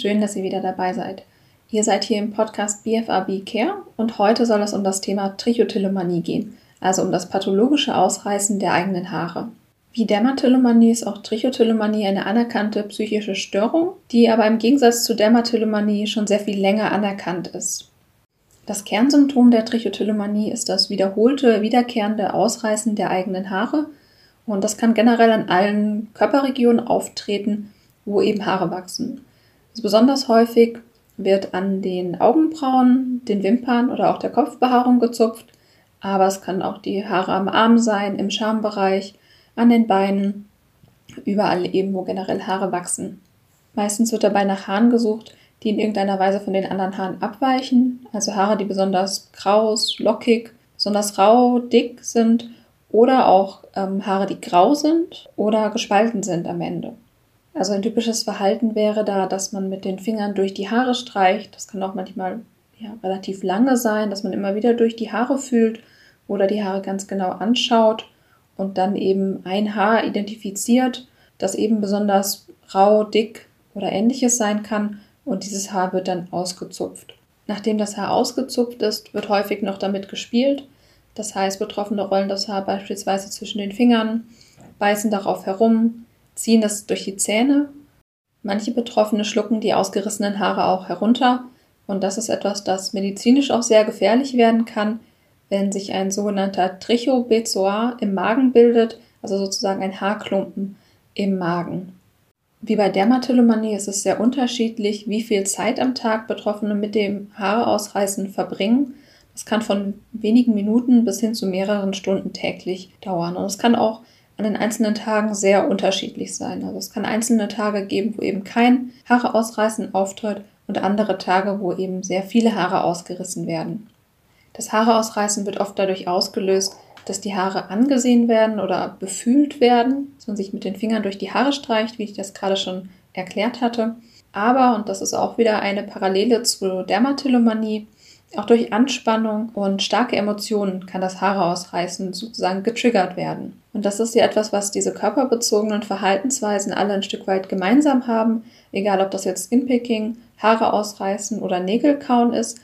Schön, dass ihr wieder dabei seid. Ihr seid hier im Podcast BFAB Care und heute soll es um das Thema Trichotillomanie gehen, also um das pathologische Ausreißen der eigenen Haare. Wie Dermatillomanie ist auch Trichotillomanie eine anerkannte psychische Störung, die aber im Gegensatz zu Dermatillomanie schon sehr viel länger anerkannt ist. Das Kernsymptom der Trichotillomanie ist das wiederholte, wiederkehrende Ausreißen der eigenen Haare und das kann generell an allen Körperregionen auftreten, wo eben Haare wachsen. Besonders häufig wird an den Augenbrauen, den Wimpern oder auch der Kopfbehaarung gezupft, aber es kann auch die Haare am Arm sein, im Schambereich, an den Beinen, überall eben, wo generell Haare wachsen. Meistens wird dabei nach Haaren gesucht, die in irgendeiner Weise von den anderen Haaren abweichen, also Haare, die besonders kraus, lockig, besonders rau, dick sind oder auch ähm, Haare, die grau sind oder gespalten sind am Ende. Also ein typisches Verhalten wäre da, dass man mit den Fingern durch die Haare streicht. Das kann auch manchmal ja, relativ lange sein, dass man immer wieder durch die Haare fühlt oder die Haare ganz genau anschaut und dann eben ein Haar identifiziert, das eben besonders rau, dick oder ähnliches sein kann und dieses Haar wird dann ausgezupft. Nachdem das Haar ausgezupft ist, wird häufig noch damit gespielt. Das heißt, Betroffene rollen das Haar beispielsweise zwischen den Fingern, beißen darauf herum, ziehen das durch die Zähne. Manche Betroffene schlucken die ausgerissenen Haare auch herunter und das ist etwas, das medizinisch auch sehr gefährlich werden kann, wenn sich ein sogenannter Trichobezoar im Magen bildet, also sozusagen ein Haarklumpen im Magen. Wie bei Dermatillomanie ist es sehr unterschiedlich, wie viel Zeit am Tag Betroffene mit dem Haareausreißen verbringen. Das kann von wenigen Minuten bis hin zu mehreren Stunden täglich dauern. Und es kann auch an den einzelnen Tagen sehr unterschiedlich sein. Also es kann einzelne Tage geben, wo eben kein Haareausreißen auftritt und andere Tage, wo eben sehr viele Haare ausgerissen werden. Das Haareausreißen wird oft dadurch ausgelöst, dass die Haare angesehen werden oder befühlt werden, dass man sich mit den Fingern durch die Haare streicht, wie ich das gerade schon erklärt hatte. Aber, und das ist auch wieder eine Parallele zu Dermatillomanie, auch durch Anspannung und starke Emotionen kann das Haareausreißen sozusagen getriggert werden. Und das ist ja etwas, was diese körperbezogenen Verhaltensweisen alle ein Stück weit gemeinsam haben, egal ob das jetzt Skinpicking, Haare ausreißen oder Nägel kauen ist.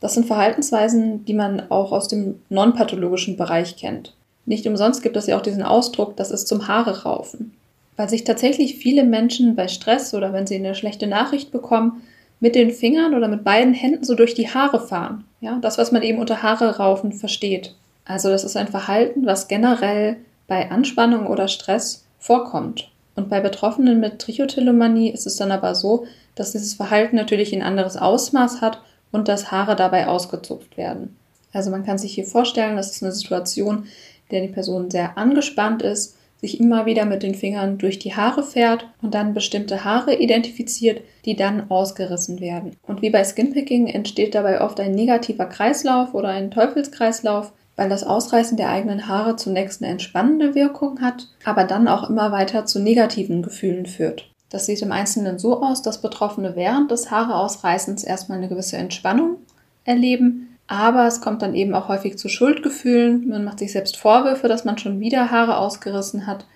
Das sind Verhaltensweisen, die man auch aus dem non-pathologischen Bereich kennt. Nicht umsonst gibt es ja auch diesen Ausdruck, das ist zum Haare raufen. Weil sich tatsächlich viele Menschen bei Stress oder wenn sie eine schlechte Nachricht bekommen, mit den Fingern oder mit beiden Händen so durch die Haare fahren. Ja, das, was man eben unter Haare raufen versteht. Also das ist ein Verhalten, was generell bei Anspannung oder Stress vorkommt. Und bei Betroffenen mit Trichotillomanie ist es dann aber so, dass dieses Verhalten natürlich ein anderes Ausmaß hat und dass Haare dabei ausgezupft werden. Also man kann sich hier vorstellen, das ist eine Situation, in der die Person sehr angespannt ist, sich immer wieder mit den Fingern durch die Haare fährt und dann bestimmte Haare identifiziert, die dann ausgerissen werden. Und wie bei Skinpicking entsteht dabei oft ein negativer Kreislauf oder ein Teufelskreislauf, weil das Ausreißen der eigenen Haare zunächst eine entspannende Wirkung hat, aber dann auch immer weiter zu negativen Gefühlen führt. Das sieht im Einzelnen so aus, dass Betroffene während des Haareausreißens erstmal eine gewisse Entspannung erleben, aber es kommt dann eben auch häufig zu Schuldgefühlen. Man macht sich selbst Vorwürfe, dass man schon wieder Haare ausgerissen hat.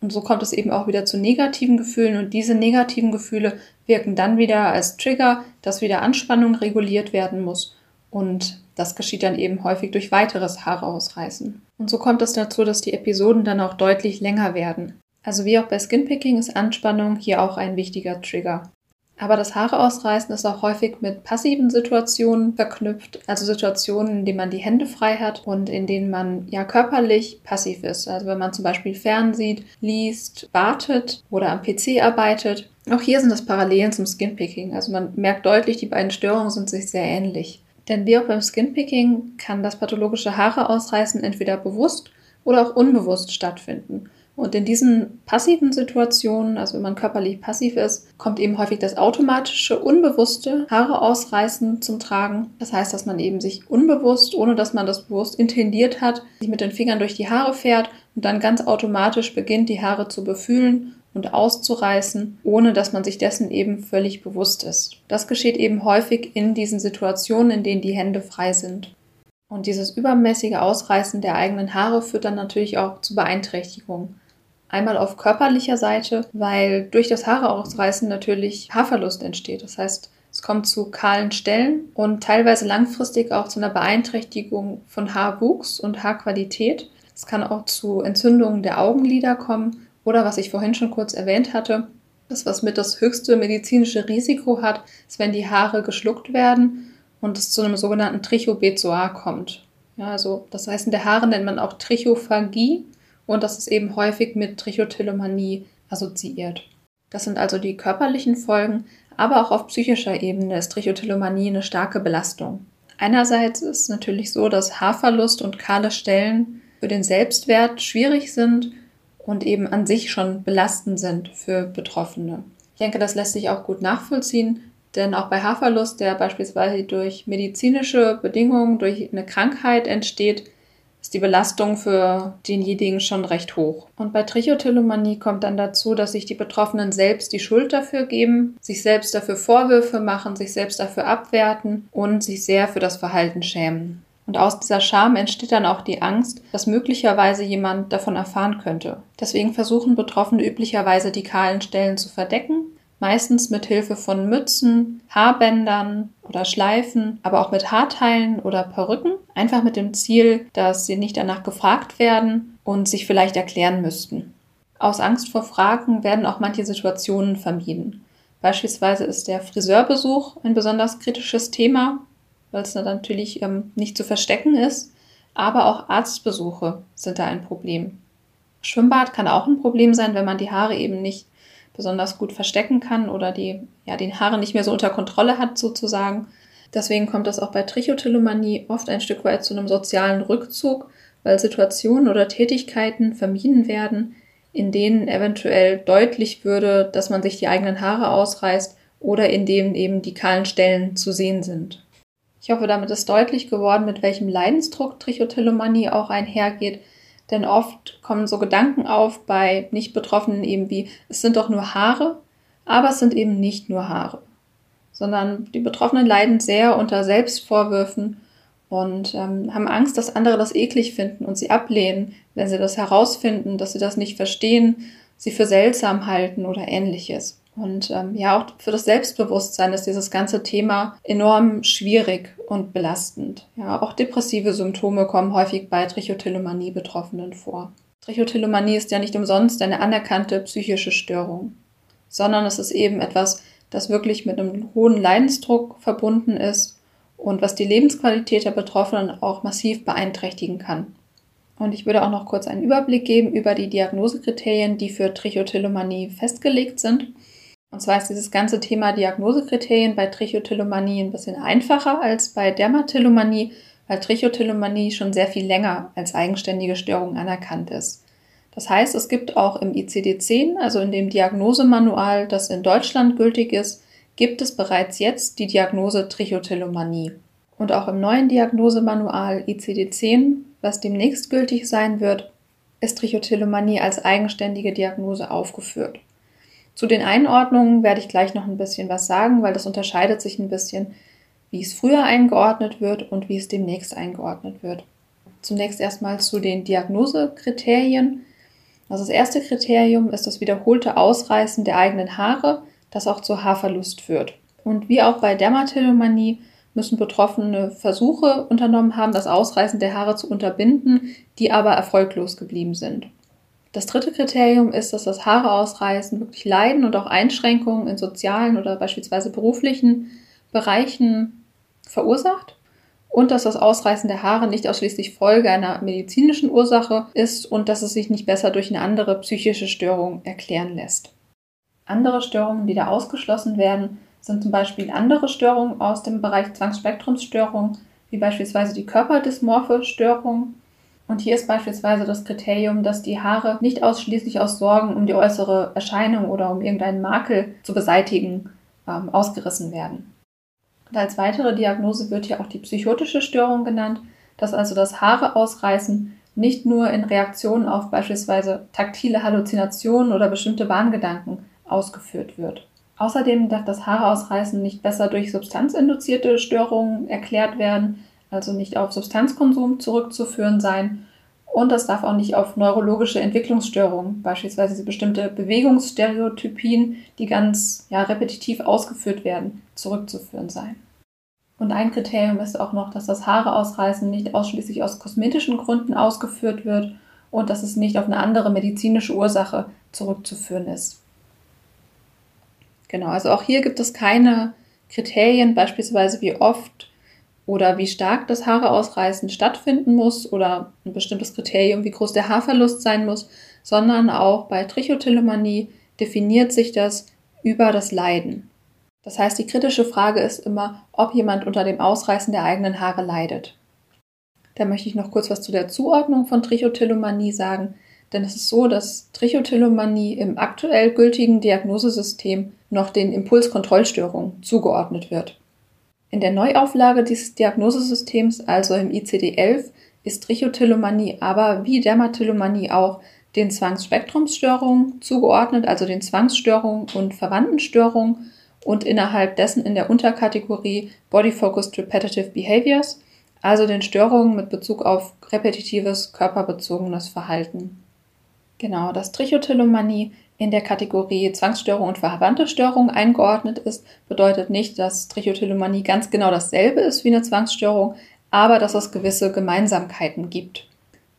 Und so kommt es eben auch wieder zu negativen Gefühlen und diese negativen Gefühle wirken dann wieder als Trigger, dass wieder Anspannung reguliert werden muss. Und das geschieht dann eben häufig durch weiteres Haareausreißen. Und so kommt es dazu, dass die Episoden dann auch deutlich länger werden. Also wie auch bei Skinpicking ist Anspannung hier auch ein wichtiger Trigger. Aber das Haare ausreißen ist auch häufig mit passiven Situationen verknüpft, also Situationen, in denen man die Hände frei hat und in denen man ja körperlich passiv ist. Also wenn man zum Beispiel fernsieht, liest, wartet oder am PC arbeitet. Auch hier sind das Parallelen zum Skinpicking. Also man merkt deutlich, die beiden Störungen sind sich sehr ähnlich. Denn wie auch beim Skinpicking kann das pathologische Haare ausreißen entweder bewusst oder auch unbewusst stattfinden. Und in diesen passiven Situationen, also wenn man körperlich passiv ist, kommt eben häufig das automatische, unbewusste Haare ausreißen zum Tragen. Das heißt, dass man eben sich unbewusst, ohne dass man das bewusst intendiert hat, sich mit den Fingern durch die Haare fährt und dann ganz automatisch beginnt, die Haare zu befühlen und auszureißen, ohne dass man sich dessen eben völlig bewusst ist. Das geschieht eben häufig in diesen Situationen, in denen die Hände frei sind. Und dieses übermäßige Ausreißen der eigenen Haare führt dann natürlich auch zu Beeinträchtigungen. Einmal auf körperlicher Seite, weil durch das Haare ausreißen natürlich Haarverlust entsteht. Das heißt, es kommt zu kahlen Stellen und teilweise langfristig auch zu einer Beeinträchtigung von Haarwuchs und Haarqualität. Es kann auch zu Entzündungen der Augenlider kommen oder was ich vorhin schon kurz erwähnt hatte, das, was mit das höchste medizinische Risiko hat, ist, wenn die Haare geschluckt werden und es zu einem sogenannten Trichobezoar kommt. Ja, also das Heißen der Haare nennt man auch Trichophagie und das ist eben häufig mit Trichotillomanie assoziiert. Das sind also die körperlichen Folgen, aber auch auf psychischer Ebene ist Trichotillomanie eine starke Belastung. Einerseits ist es natürlich so, dass Haarverlust und kahle Stellen für den Selbstwert schwierig sind und eben an sich schon belastend sind für Betroffene. Ich denke, das lässt sich auch gut nachvollziehen, denn auch bei Haarverlust, der beispielsweise durch medizinische Bedingungen, durch eine Krankheit entsteht, ist die Belastung für denjenigen schon recht hoch. Und bei Trichotillomanie kommt dann dazu, dass sich die Betroffenen selbst die Schuld dafür geben, sich selbst dafür Vorwürfe machen, sich selbst dafür abwerten und sich sehr für das Verhalten schämen. Und aus dieser Scham entsteht dann auch die Angst, dass möglicherweise jemand davon erfahren könnte. Deswegen versuchen Betroffene üblicherweise die kahlen Stellen zu verdecken, meistens mit Hilfe von Mützen, Haarbändern oder Schleifen, aber auch mit Haarteilen oder Perücken, einfach mit dem Ziel, dass sie nicht danach gefragt werden und sich vielleicht erklären müssten. Aus Angst vor Fragen werden auch manche Situationen vermieden. Beispielsweise ist der Friseurbesuch ein besonders kritisches Thema, weil es natürlich ähm, nicht zu verstecken ist. Aber auch Arztbesuche sind da ein Problem. Schwimmbad kann auch ein Problem sein, wenn man die Haare eben nicht besonders gut verstecken kann oder die, ja, die Haare nicht mehr so unter Kontrolle hat sozusagen. Deswegen kommt das auch bei Trichotillomanie oft ein Stück weit zu einem sozialen Rückzug, weil Situationen oder Tätigkeiten vermieden werden, in denen eventuell deutlich würde, dass man sich die eigenen Haare ausreißt oder in denen eben die kahlen Stellen zu sehen sind. Ich hoffe, damit ist deutlich geworden, mit welchem Leidensdruck Trichotillomanie auch einhergeht. Denn oft kommen so Gedanken auf bei Nicht-Betroffenen eben wie, es sind doch nur Haare, aber es sind eben nicht nur Haare, sondern die Betroffenen leiden sehr unter Selbstvorwürfen und ähm, haben Angst, dass andere das eklig finden und sie ablehnen, wenn sie das herausfinden, dass sie das nicht verstehen, sie für seltsam halten oder ähnliches. Und ähm, ja, auch für das Selbstbewusstsein ist dieses ganze Thema enorm schwierig und belastend. Ja, auch depressive Symptome kommen häufig bei Trichotillomanie-Betroffenen vor. Trichotillomanie ist ja nicht umsonst eine anerkannte psychische Störung, sondern es ist eben etwas, das wirklich mit einem hohen Leidensdruck verbunden ist und was die Lebensqualität der Betroffenen auch massiv beeinträchtigen kann. Und ich würde auch noch kurz einen Überblick geben über die Diagnosekriterien, die für Trichotillomanie festgelegt sind. Und zwar ist dieses ganze Thema Diagnosekriterien bei Trichotillomanie ein bisschen einfacher als bei Dermatillomanie, weil Trichotillomanie schon sehr viel länger als eigenständige Störung anerkannt ist. Das heißt, es gibt auch im ICD-10, also in dem Diagnosemanual, das in Deutschland gültig ist, gibt es bereits jetzt die Diagnose Trichotillomanie. Und auch im neuen Diagnosemanual ICD-10, was demnächst gültig sein wird, ist Trichotillomanie als eigenständige Diagnose aufgeführt. Zu den Einordnungen werde ich gleich noch ein bisschen was sagen, weil das unterscheidet sich ein bisschen, wie es früher eingeordnet wird und wie es demnächst eingeordnet wird. Zunächst erstmal zu den Diagnosekriterien. Also das erste Kriterium ist das wiederholte Ausreißen der eigenen Haare, das auch zu Haarverlust führt. Und wie auch bei Dermatillomanie müssen Betroffene Versuche unternommen haben, das Ausreißen der Haare zu unterbinden, die aber erfolglos geblieben sind. Das dritte Kriterium ist, dass das Haare ausreißen wirklich Leiden und auch Einschränkungen in sozialen oder beispielsweise beruflichen Bereichen verursacht und dass das Ausreißen der Haare nicht ausschließlich Folge einer medizinischen Ursache ist und dass es sich nicht besser durch eine andere psychische Störung erklären lässt. Andere Störungen, die da ausgeschlossen werden, sind zum Beispiel andere Störungen aus dem Bereich Zwangsspektrumsstörung, wie beispielsweise die körperdysmorphe Störung und hier ist beispielsweise das Kriterium, dass die Haare nicht ausschließlich aus Sorgen um die äußere Erscheinung oder um irgendeinen Makel zu beseitigen ähm, ausgerissen werden. Und als weitere Diagnose wird hier auch die psychotische Störung genannt, dass also das Haare ausreißen nicht nur in Reaktion auf beispielsweise taktile Halluzinationen oder bestimmte Bahngedanken ausgeführt wird. Außerdem darf das Haare ausreißen nicht besser durch substanzinduzierte Störungen erklärt werden, also nicht auf Substanzkonsum zurückzuführen sein Und das darf auch nicht auf neurologische Entwicklungsstörungen, beispielsweise bestimmte Bewegungsstereotypien, die ganz ja, repetitiv ausgeführt werden, zurückzuführen sein. Und ein Kriterium ist auch noch, dass das Haareausreißen nicht ausschließlich aus kosmetischen Gründen ausgeführt wird und dass es nicht auf eine andere medizinische Ursache zurückzuführen ist. Genau, also auch hier gibt es keine Kriterien, beispielsweise wie oft oder wie stark das Haareausreißen stattfinden muss oder ein bestimmtes Kriterium, wie groß der Haarverlust sein muss, sondern auch bei Trichotillomanie definiert sich das über das Leiden. Das heißt, die kritische Frage ist immer, ob jemand unter dem Ausreißen der eigenen Haare leidet. Da möchte ich noch kurz was zu der Zuordnung von Trichotillomanie sagen, denn es ist so, dass Trichotillomanie im aktuell gültigen Diagnosesystem noch den Impulskontrollstörungen zugeordnet wird. In der Neuauflage dieses Diagnosesystems, also im ICD-11, ist Trichotillomanie aber wie Dermatillomanie auch den Zwangsspektrumsstörungen zugeordnet, also den Zwangsstörungen und Verwandtenstörungen und innerhalb dessen in der Unterkategorie Body Focused Repetitive Behaviors, also den Störungen mit Bezug auf repetitives körperbezogenes Verhalten. Genau, dass Trichotillomanie in der Kategorie Zwangsstörung und verwandte Störung eingeordnet ist, bedeutet nicht, dass Trichotillomanie ganz genau dasselbe ist wie eine Zwangsstörung, aber dass es gewisse Gemeinsamkeiten gibt.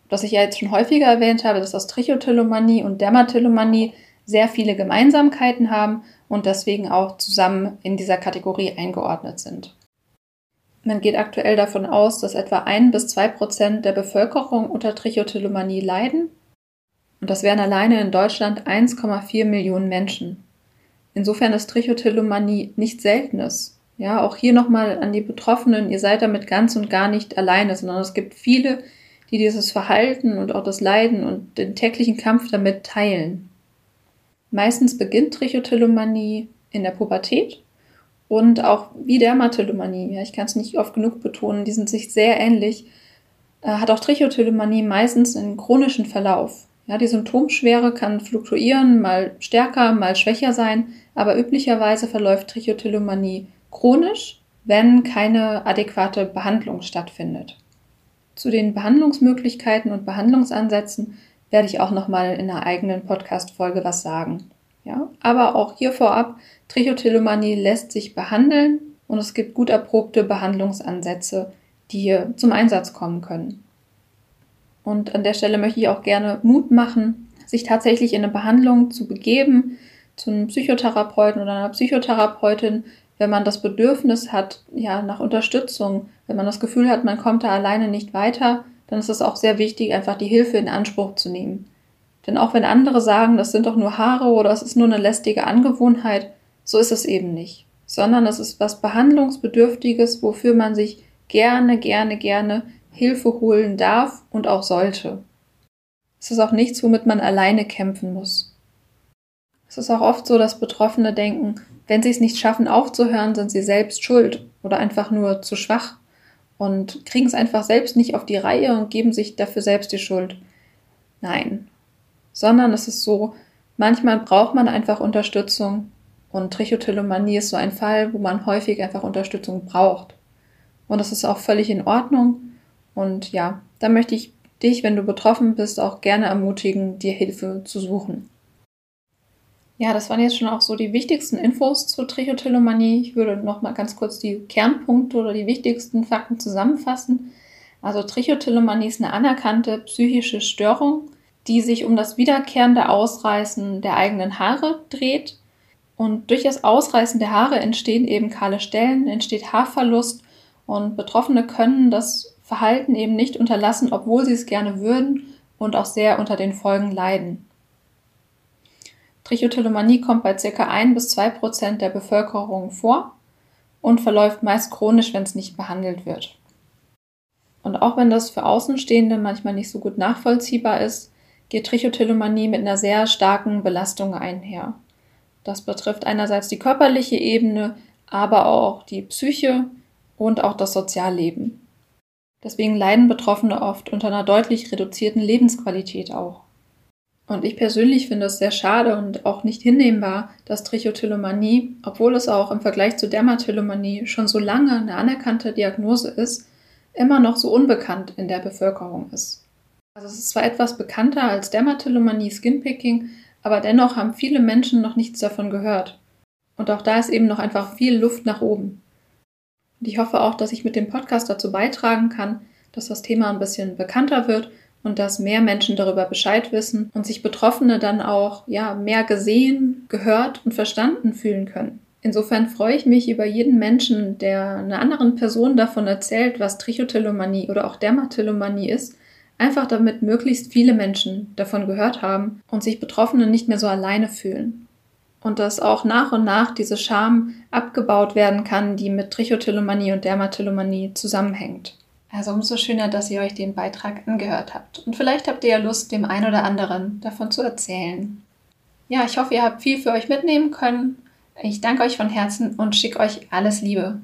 Was ich ja jetzt schon häufiger erwähnt habe, dass das Trichotillomanie und Dermatillomanie sehr viele Gemeinsamkeiten haben und deswegen auch zusammen in dieser Kategorie eingeordnet sind. Man geht aktuell davon aus, dass etwa ein bis zwei Prozent der Bevölkerung unter Trichotillomanie leiden. Und das wären alleine in Deutschland 1,4 Millionen Menschen. Insofern ist Trichotillomanie nichts Seltenes. Ja, auch hier nochmal an die Betroffenen, ihr seid damit ganz und gar nicht alleine, sondern es gibt viele, die dieses Verhalten und auch das Leiden und den täglichen Kampf damit teilen. Meistens beginnt Trichotillomanie in der Pubertät und auch wie Dermatillomanie. Ja, ich kann es nicht oft genug betonen, die sind sich sehr ähnlich. Äh, hat auch Trichotillomanie meistens einen chronischen Verlauf. Ja, die Symptomschwere kann fluktuieren, mal stärker, mal schwächer sein, aber üblicherweise verläuft Trichotillomanie chronisch, wenn keine adäquate Behandlung stattfindet. Zu den Behandlungsmöglichkeiten und Behandlungsansätzen werde ich auch nochmal in einer eigenen Podcast-Folge was sagen. Ja, aber auch hier vorab, Trichotillomanie lässt sich behandeln und es gibt gut erprobte Behandlungsansätze, die hier zum Einsatz kommen können. Und an der Stelle möchte ich auch gerne Mut machen, sich tatsächlich in eine Behandlung zu begeben, zu einem Psychotherapeuten oder einer Psychotherapeutin, wenn man das Bedürfnis hat, ja, nach Unterstützung, wenn man das Gefühl hat, man kommt da alleine nicht weiter, dann ist es auch sehr wichtig, einfach die Hilfe in Anspruch zu nehmen. Denn auch wenn andere sagen, das sind doch nur Haare oder es ist nur eine lästige Angewohnheit, so ist es eben nicht. Sondern es ist was Behandlungsbedürftiges, wofür man sich gerne, gerne, gerne Hilfe holen darf und auch sollte. Es ist auch nichts, womit man alleine kämpfen muss. Es ist auch oft so, dass Betroffene denken, wenn sie es nicht schaffen aufzuhören, sind sie selbst schuld oder einfach nur zu schwach und kriegen es einfach selbst nicht auf die Reihe und geben sich dafür selbst die Schuld. Nein, sondern es ist so, manchmal braucht man einfach Unterstützung und Trichotillomanie ist so ein Fall, wo man häufig einfach Unterstützung braucht. Und das ist auch völlig in Ordnung. Und ja, da möchte ich dich, wenn du betroffen bist, auch gerne ermutigen, dir Hilfe zu suchen. Ja, das waren jetzt schon auch so die wichtigsten Infos zur Trichotillomanie. Ich würde noch mal ganz kurz die Kernpunkte oder die wichtigsten Fakten zusammenfassen. Also Trichotillomanie ist eine anerkannte psychische Störung, die sich um das wiederkehrende Ausreißen der eigenen Haare dreht. Und durch das Ausreißen der Haare entstehen eben kahle Stellen, entsteht Haarverlust und Betroffene können das Verhalten eben nicht unterlassen, obwohl sie es gerne würden und auch sehr unter den Folgen leiden. Trichotillomanie kommt bei ca. 1 bis 2 Prozent der Bevölkerung vor und verläuft meist chronisch, wenn es nicht behandelt wird. Und auch wenn das für Außenstehende manchmal nicht so gut nachvollziehbar ist, geht Trichotillomanie mit einer sehr starken Belastung einher. Das betrifft einerseits die körperliche Ebene, aber auch die Psyche und auch das Sozialleben. Deswegen leiden Betroffene oft unter einer deutlich reduzierten Lebensqualität auch. Und ich persönlich finde es sehr schade und auch nicht hinnehmbar, dass Trichotillomanie, obwohl es auch im Vergleich zu Dermatillomanie schon so lange eine anerkannte Diagnose ist, immer noch so unbekannt in der Bevölkerung ist. Also es ist zwar etwas bekannter als Dermatillomanie, Skinpicking, aber dennoch haben viele Menschen noch nichts davon gehört. Und auch da ist eben noch einfach viel Luft nach oben. Und ich hoffe auch, dass ich mit dem Podcast dazu beitragen kann, dass das Thema ein bisschen bekannter wird und dass mehr Menschen darüber Bescheid wissen und sich Betroffene dann auch ja mehr gesehen, gehört und verstanden fühlen können. Insofern freue ich mich über jeden Menschen, der einer anderen Person davon erzählt, was Trichotillomanie oder auch Dermatillomanie ist, einfach damit möglichst viele Menschen davon gehört haben und sich Betroffene nicht mehr so alleine fühlen. Und dass auch nach und nach diese Scham abgebaut werden kann, die mit Trichotillomanie und Dermatillomanie zusammenhängt. Also umso schöner, dass ihr euch den Beitrag angehört habt. Und vielleicht habt ihr ja Lust, dem einen oder anderen davon zu erzählen. Ja, ich hoffe, ihr habt viel für euch mitnehmen können. Ich danke euch von Herzen und schicke euch alles Liebe.